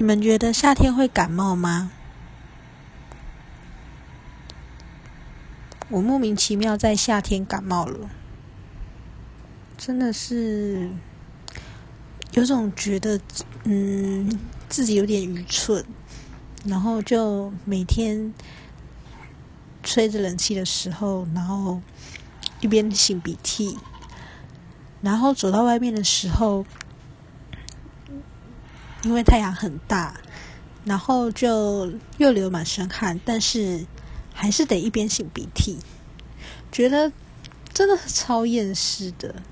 你们觉得夏天会感冒吗？我莫名其妙在夏天感冒了，真的是有种觉得，嗯，自己有点愚蠢，然后就每天吹着冷气的时候，然后一边擤鼻涕，然后走到外面的时候。因为太阳很大，然后就又流满身汗，但是还是得一边擤鼻涕，觉得真的超厌世的。